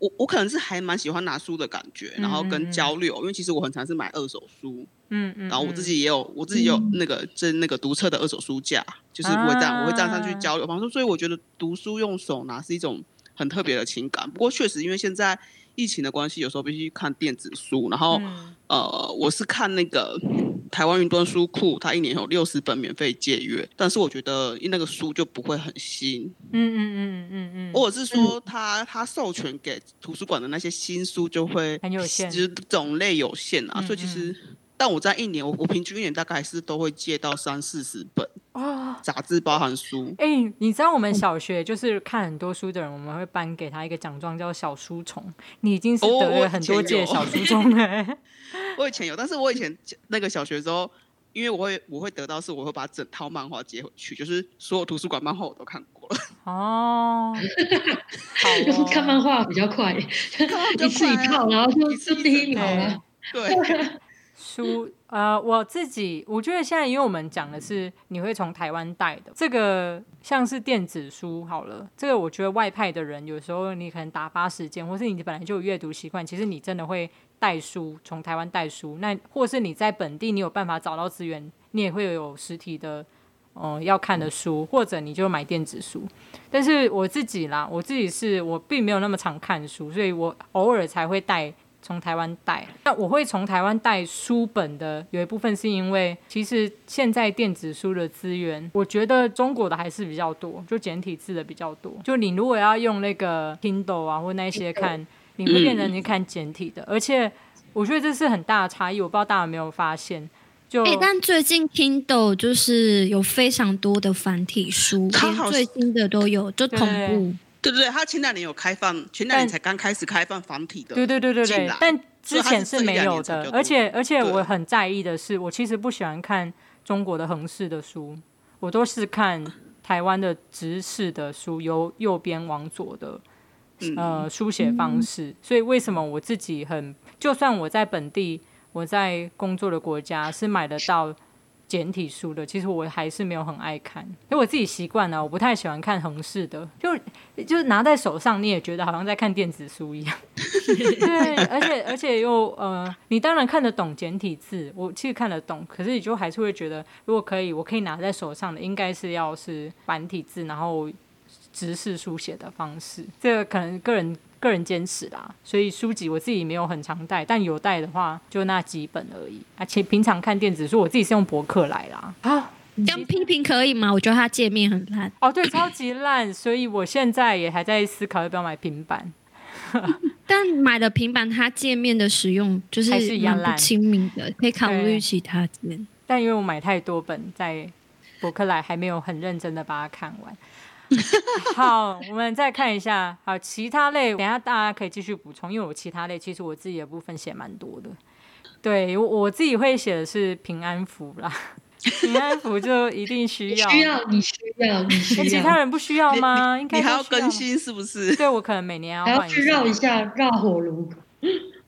我我可能是还蛮喜欢拿书的感觉，然后跟交流，嗯。嗯嗯，因为其实我很常是买二手书，嗯，然后我自己也有我自己有那个就是那个读册的二手书架，就是我会这样、啊、我会这样上去交流，方式，所以我觉得读书用手拿是一种很特别的情感。不过确实因为现在疫情的关系，有时候必须看电子书，然后、嗯、呃，我是看那个。台湾云端书库，它一年有六十本免费借阅，但是我觉得那个书就不会很新。嗯嗯嗯嗯嗯，或者是说它它授权给图书馆的那些新书就会很有限，就是种类有限啊。所以其实，但我在一年，我我平均一年大概是都会借到三四十本啊，杂志包含书。哎、欸，你知道我们小学就是看很多书的人，我们会颁给他一个奖状，叫小书虫。你已经是得了很多届小书虫了。我以前有，但是我以前那个小学的时候，因为我会我会得到是，我会把整套漫画接回去，就是所有图书馆漫画我都看过了。哦，好哦，看漫画比较快，一次一套，然后就就第一名了。对。书呃，我自己我觉得现在，因为我们讲的是你会从台湾带的这个，像是电子书好了，这个我觉得外派的人有时候你可能打发时间，或是你本来就有阅读习惯，其实你真的会带书从台湾带书，那或是你在本地你有办法找到资源，你也会有实体的嗯、要看的书，或者你就买电子书。但是我自己啦，我自己是我并没有那么常看书，所以我偶尔才会带。从台湾带，那我会从台湾带书本的，有一部分是因为，其实现在电子书的资源，我觉得中国的还是比较多，就简体字的比较多。就你如果要用那个 Kindle 啊或那些看，你会变成你看简体的，而且我觉得这是很大的差异。我不知道大家有没有发现？就哎、欸，但最近 Kindle 就是有非常多的繁体书，连最新的都有，就同步。对对对，他前两年有开放，前两年才刚开始开放繁体的。对对对对对，但之前是没有的。而且而且我很在意的是，我其实不喜欢看中国的横式的书，我都是看台湾的直式的书，由右边往左的呃书写方式。所以为什么我自己很，就算我在本地，我在工作的国家是买得到。简体书的，其实我还是没有很爱看，因为我自己习惯了，我不太喜欢看横式的，就就拿在手上，你也觉得好像在看电子书一样。对，而且而且又呃，你当然看得懂简体字，我其实看得懂，可是你就还是会觉得，如果可以，我可以拿在手上的，应该是要是繁体字，然后直式书写的方式，这个可能个人。个人坚持啦，所以书籍我自己没有很常带，但有带的话就那几本而已。而且平常看电子书，我自己是用博客来啦。啊，这样批评可以吗？我觉得它界面很烂。哦，对，超级烂，所以我现在也还在思考要不要买平板。但买了平板，它界面的使用就是蛮不亲民的，可以考虑其他间。但因为我买太多本，在博客来还没有很认真的把它看完。好，我们再看一下。好，其他类，等下大家可以继续补充，因为我其他类其实我自己的部分写蛮多的。对，我我自己会写的是平安符啦，平安符就一定需要，需要你需要你需要，其他人不需要吗？应该还要更新是不是？对，我可能每年要换一下，去绕一下绕火炉。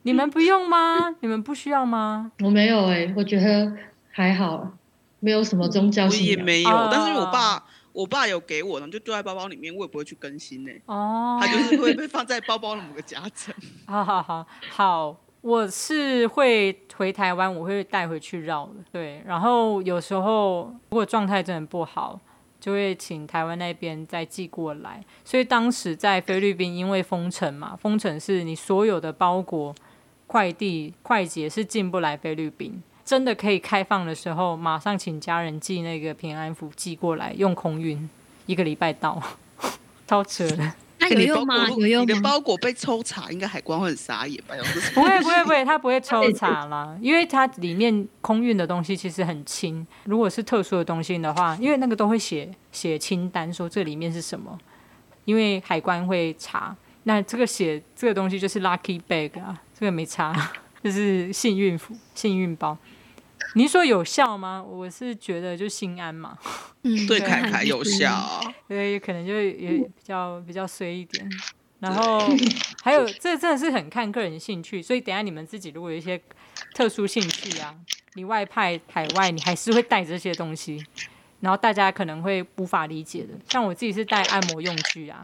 你们不用吗？你们不需要吗？我没有哎、欸，我觉得还好，没有什么宗教信仰。我也没有，但是我爸。我爸有给我，然后就丢在包包里面，我也不会去更新呢。哦，他就是会被放在包包的某个夹层。好好好好，我是会回台湾，我会带回去绕的。对，然后有时候如果状态真的不好，就会请台湾那边再寄过来。所以当时在菲律宾，因为封城嘛，封城是你所有的包裹、快递、快捷是进不来菲律宾。真的可以开放的时候，马上请家人寄那个平安符寄过来，用空运，一个礼拜到，超扯的。那有用吗？有用吗？你的包裹被抽查，应该海关会很傻眼吧？不会不会不会，他不会抽查啦，因为它里面空运的东西其实很轻。如果是特殊的东西的话，因为那个都会写写清单，说这里面是什么，因为海关会查。那这个写这个东西就是 lucky bag 啊，这个没查，就是幸运符、幸运包。你说有效吗？我是觉得就心安嘛。嗯，对，凯凯有效。对，可能就也比较比较衰一点。然后还有，这真的是很看个人兴趣。所以等下你们自己如果有一些特殊兴趣啊，你外派海外，你还是会带这些东西。然后大家可能会无法理解的，像我自己是带按摩用具啊。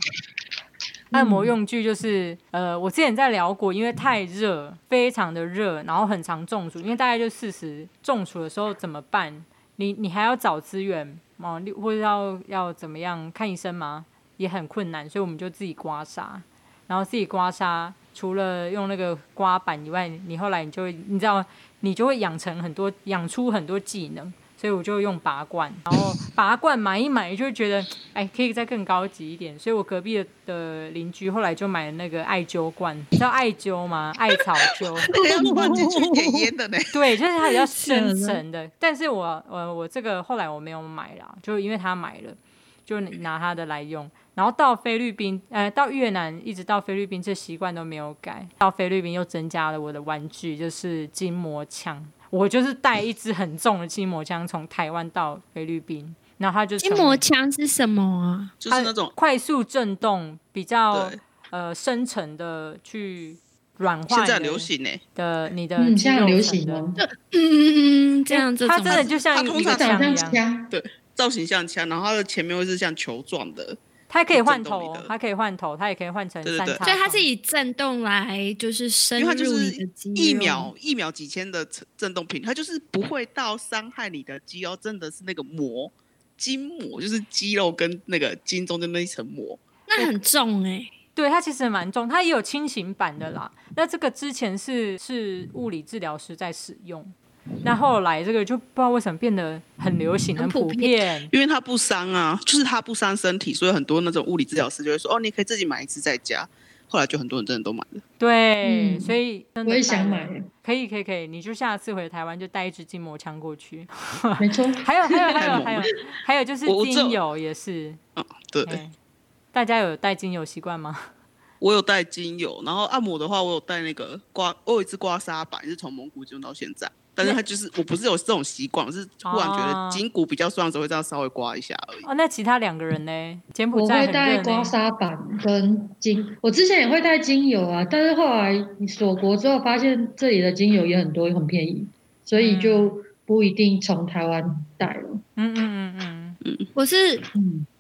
按摩用具就是，呃，我之前在聊过，因为太热，非常的热，然后很常中暑，因为大概就四十，中暑的时候怎么办？你你还要找资源吗？或者要要怎么样看医生吗？也很困难，所以我们就自己刮痧，然后自己刮痧，除了用那个刮板以外，你后来你就会，你知道，你就会养成很多，养出很多技能。所以我就用拔罐，然后拔罐买一买，就会觉得哎，可以再更高级一点。所以我隔壁的邻居后来就买了那个艾灸罐，你知道艾灸吗？艾草灸，那 个要放进去点烟的呢。对，就是它比较深层的。但是我我我这个后来我没有买了，就因为他买了，就拿他的来用。然后到菲律宾，呃，到越南，一直到菲律宾，这习惯都没有改。到菲律宾又增加了我的玩具，就是筋膜枪。我就是带一支很重的筋膜枪从台湾到菲律宾，然后他就筋膜枪是什么啊？就是那种快速震动，比较呃深层的去软化。现在流行呢的你的嗯，现在流行的，嗯嗯嗯，这样子。它真的就像一个枪一样，对，造型像枪，然后它的前面会是像球状的。它可以换头，它可以换头，它也可以换成三叉。所以它是以震动来就是深入你的肌肉，一秒一秒几千的震动频，它就是不会到伤害你的肌肉，真的是那个膜筋膜，就是肌肉跟那个筋中间那一层膜。那很重哎、欸，对，它其实蛮重，它也有轻型版的啦。那这个之前是是物理治疗师在使用。那后来这个就不知道为什么变得很流行、很普遍，因为它不伤啊，就是它不伤身体，所以很多那种物理治疗师就会说：“哦，你可以自己买一支在家。”后来就很多人真的都买了。对，所以我也想买。可以，可以，可以，你就下次回台湾就带一支筋膜枪过去。没错。还有，还有，还有，还有，还有就是精油也是。嗯，对。大家有带精油习惯吗？我有带精油，然后按摩的话，我有带那个刮，我有一支刮痧板，是从蒙古用到现在。但是他就是我不是有这种习惯，我是突然觉得筋骨比较酸的时候会这样稍微刮一下而已。哦，那其他两个人呢？柬埔寨我会带刮痧板跟精，我之前也会带精油啊，但是后来锁国之后发现这里的精油也很多，也很便宜，所以就不一定从台湾带了。嗯嗯嗯嗯。我是，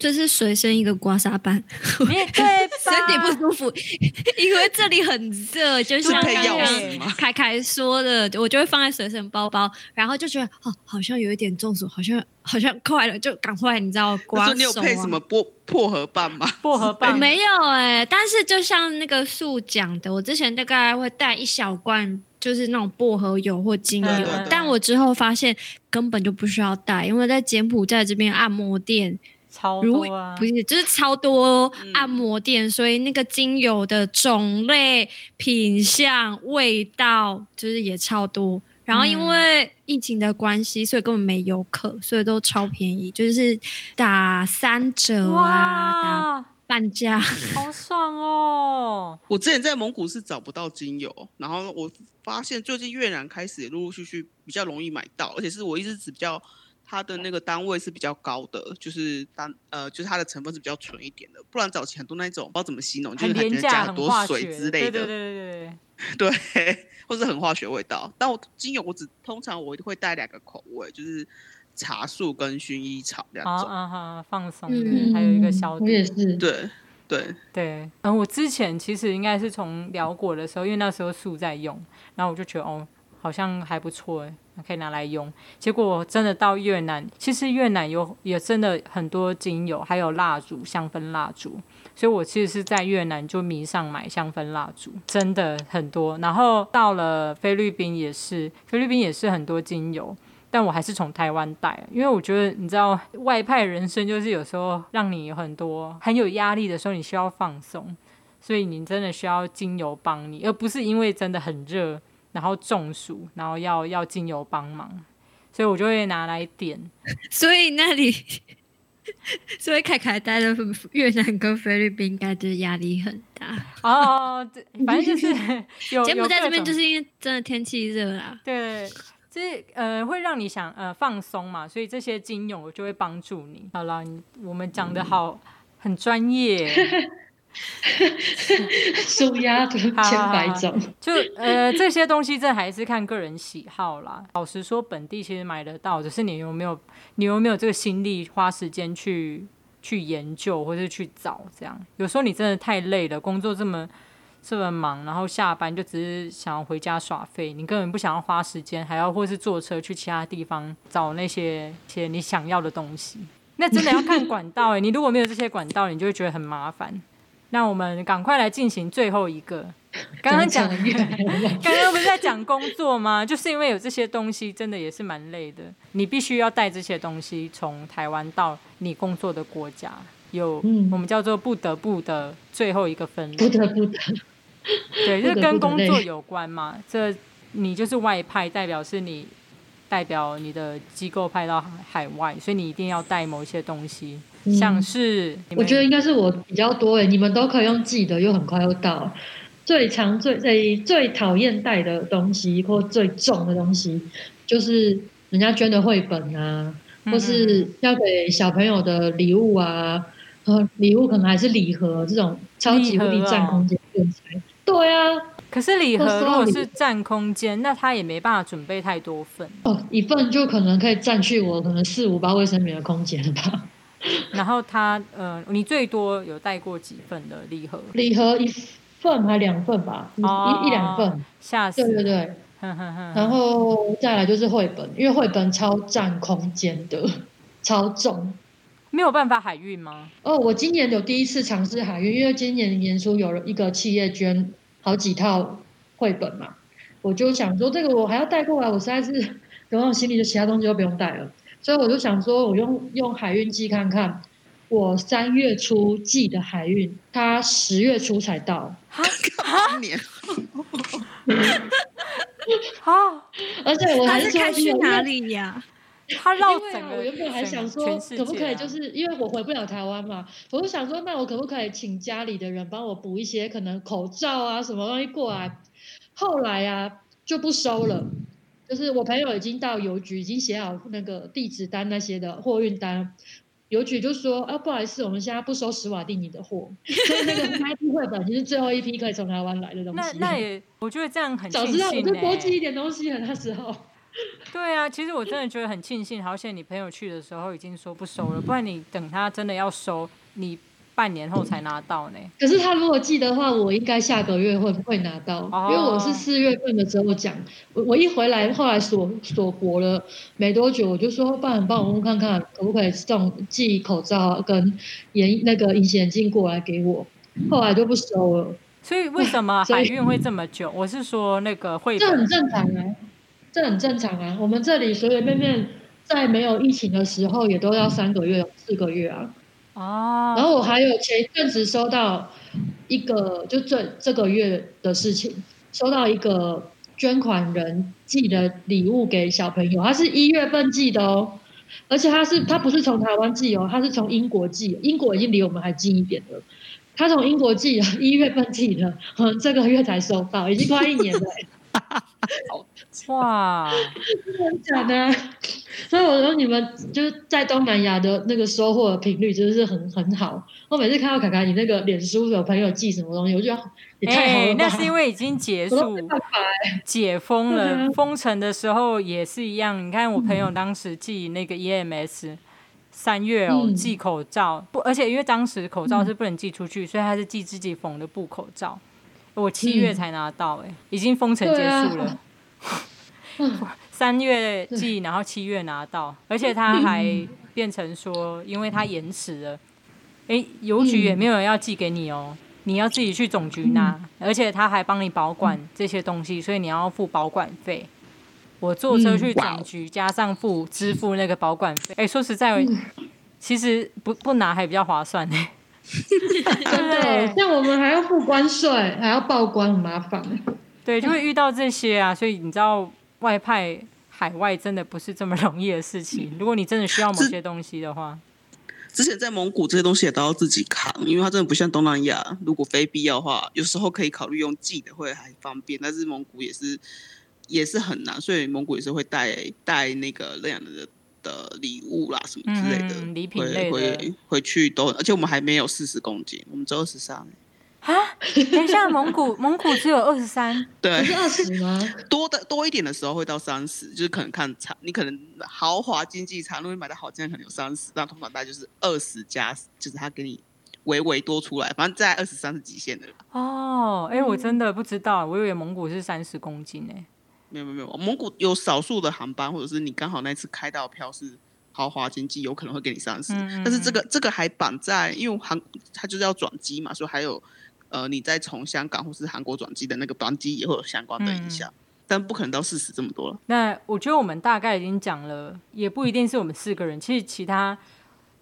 就是随身一个刮痧板，你对 身体不舒服，因为这里很热，就像刚刚凯凯说的，我就会放在随身包包，然后就觉得哦，好像有一点中暑，好像好像快了，就赶快你知道刮手啊。你有配什么薄薄荷棒吗？薄荷棒没有哎、欸，但是就像那个树讲的，我之前大概会带一小罐。就是那种薄荷油或精油，对对对，但我之后发现根本就不需要带，因为在柬埔寨这边按摩店超多啊，不是就是超多按摩店，嗯、所以那个精油的种类、品相、味道就是也超多。然后因为疫情的关系，所以根本没游客，所以都超便宜，就是打三折啊。半价，好 爽哦！我之前在蒙古是找不到精油，然后我发现最近越南开始也陆陆续续比较容易买到，而且是我一直只比较它的那个单位是比较高的，就是单呃就是它的成分是比较纯一点的，不然早期很多那种不知道怎么形容，就是感觉加很多水之类的，对对对对 对，或是很化学味道。但我精油我只通常我会带两个口味，就是。茶树跟薰衣草两种。啊哈，放松，嗯，还有一个消毒。我也是。对对对，嗯，我之前其实应该是从辽国的时候，因为那时候树在用，然后我就觉得哦，好像还不错哎。可以拿来用，结果真的到越南，其实越南有也真的很多精油，还有蜡烛、香氛蜡烛，所以我其实是在越南就迷上买香氛蜡烛，真的很多。然后到了菲律宾也是，菲律宾也是很多精油，但我还是从台湾带，因为我觉得你知道外派人生就是有时候让你有很多很有压力的时候，你需要放松，所以你真的需要精油帮你，而不是因为真的很热。然后中暑，然后要要精油帮忙，所以我就会拿来点。所以那里，所以凯凯待的越南跟菲律宾，感觉压力很大。哦，反正就是有柬埔寨这边，就是因为真的天气热啊。对，就是呃，会让你想呃放松嘛，所以这些精油就会帮助你。好了，我们讲的好，嗯、很专业。舒压的千百种，就呃这些东西，这还是看个人喜好啦。老实说，本地其实买得到，只是你有没有，你有没有这个心力花时间去去研究或者去找这样。有时候你真的太累了，工作这么这么忙，然后下班就只是想要回家耍废，你根本不想要花时间，还要或是坐车去其他地方找那些些你想要的东西。那真的要看管道哎、你如果没有这些管道，你就会觉得很麻烦。那我们赶快来进行最后一个。刚刚讲，刚刚不是在讲工作吗？就是因为有这些东西，真的也是蛮累的。你必须要带这些东西从台湾到你工作的国家，有我们叫做不得不的最后一个分类。不得不的，对，就是跟工作有关嘛。这你就是外派，代表是你代表你的机构派到海外，所以你一定要带某一些东西。像是，我觉得应该是我比较多诶，你们都可以用寄的，又很快又到。最常最最最讨厌带的东西或最重的东西，就是人家捐的绘本啊，或是要给小朋友的礼物啊，呃，礼物可能还是礼盒这种超级无敌占空间的。对啊，可是礼盒如果是占空间，那他也没办法准备太多份哦，一份就可能可以占据我可能四五包卫生棉的空间吧。然后他呃，你最多有带过几份的礼盒？礼盒一份还两份吧，哦、一一两份。吓死！对对对。然后再来就是绘本，因为绘本超占空间的，超重。没有办法海运吗？哦，我今年有第一次尝试海运，因为今年年初有了一个企业捐好几套绘本嘛，我就想说这个我还要带过来，我实在是 然后行李的其他东西都不用带了。所以我就想说，我用用海运寄看看。我三月初寄的海运，他十月初才到。哈，半年。好，而且我还是开去哪里呀？他绕整个，我原本还想说，可不可以就是因为我回不了台湾嘛，我就想说，那我可不可以请家里的人帮我补一些可能口罩啊什么东西过来？后来啊，就不收了。就是我朋友已经到邮局，已经写好那个地址单那些的货运单，邮局就说啊，不好意思，我们现在不收史瓦蒂尼的货，所以那个开批绘本就是最后一批可以从台湾来的东西。那 那也，我觉得这样很。早知道我就多寄一点东西了，那时候。对啊，其实我真的觉得很庆幸，好险你朋友去的时候已经说不收了，不然你等他真的要收你。半年后才拿到呢。可是他如果寄的话，我应该下个月会不会拿到？哦、因为我是四月份的时候讲，我我一回来，后来锁锁国了没多久，我就说，帮你帮我问看看，可不可以送寄口罩跟眼那个隐形眼镜过来给我？后来就不收了。所以为什么海运会这么久？我是说那个会。这很正常啊，这很正常啊。我们这里随随便便在没有疫情的时候，也都要三个月、四个月啊。哦，然后我还有前一阵子收到一个，就这这个月的事情，收到一个捐款人寄的礼物给小朋友，他是一月份寄的哦，而且他是他不是从台湾寄哦，他是从英国寄，英国已经离我们还近一点了，他从英国寄，一月份寄的，嗯，这个月才收到，已经快一年了。哇，真的假的？所以我说你们就是在东南亚的那个收获的频率真的是很很好。我每次看到卡卡你那个脸书有朋友寄什么东西，我觉得也太好了。欸，那是因为已经结束，解封了。封城的时候也是一样。你看我朋友当时寄那个 EMS，三月哦寄口罩不，而且因为当时口罩是不能寄出去，所以他是寄自己缝的布口罩。我七月才拿到，哎，已经封城结束了。三月寄，然后七月拿到，而且他还变成说，因为他延迟了，哎，邮局也没有人要寄给你哦，你要自己去总局拿，而且他还帮你保管这些东西，所以你要付保管费。我坐车去总局，加上付支付那个保管费，哎，说实在，其实不不拿还比较划算呢。真的，像我们还要付关税，还要报关，很麻烦。对，就会遇到这些啊，所以你知道。外派海外真的不是这么容易的事情。如果你真的需要某些东西的话，之前在蒙古这些东西也都要自己扛，因为它真的不像东南亚，如果非必要的话，有时候可以考虑用寄的会还方便。但是蒙古也是也是很难，所以蒙古也是会带带那个那样的的礼物啦，什么之类的礼品类的回回去都，而且我们还没有四十公斤，我们只有二十三。啊，等一下，蒙古 蒙古只有二十三，对，不是二十吗？多的多一点的时候会到三十，就是可能看场，你可能豪华经济舱，如果你买的好，现在可能有三十，那通常大概就是二十加，就是他给你微微多出来，反正在二十三是极限的。哦，哎、欸，我真的不知道，我以为蒙古是三十公斤呢。没有没有没有，蒙古有少数的航班，或者是你刚好那次开到票是豪华经济，有可能会给你三十、嗯，但是这个这个还绑在，因为航它就是要转机嘛，所以还有。呃，你再从香港或是韩国转机的那个班机也会有相关的影响，嗯，但不可能到四十这么多了。那我觉得我们大概已经讲了，也不一定是我们四个人，其实其他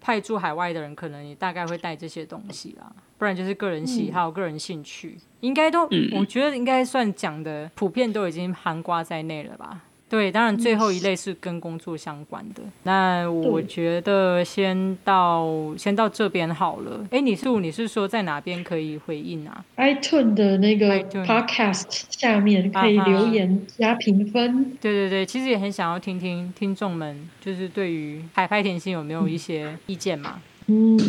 派驻海外的人可能也大概会带这些东西啦，不然就是个人喜好、嗯、个人兴趣，应该都、嗯，我觉得应该算讲的普遍都已经含瓜在内了吧。对，当然最后一类是跟工作相关的。那我觉得先到先到这边好了。哎，你是你是说在哪边可以回应啊？iTunes 的那个 Podcast 下面可以留言加评分。对对对，其实也很想要听听听众们，就是对于海派甜心有没有一些意见嘛？嗯。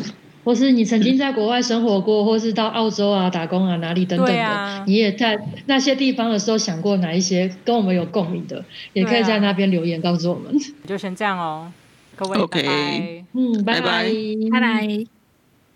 或是你曾经在国外生活过，或是到澳洲啊打工啊哪里等等的，啊、你也在那些地方的时候想过哪一些跟我们有共鸣的，也可以在那边留言告诉我们。就先这样哦，各位，OK，嗯，拜拜，拜拜。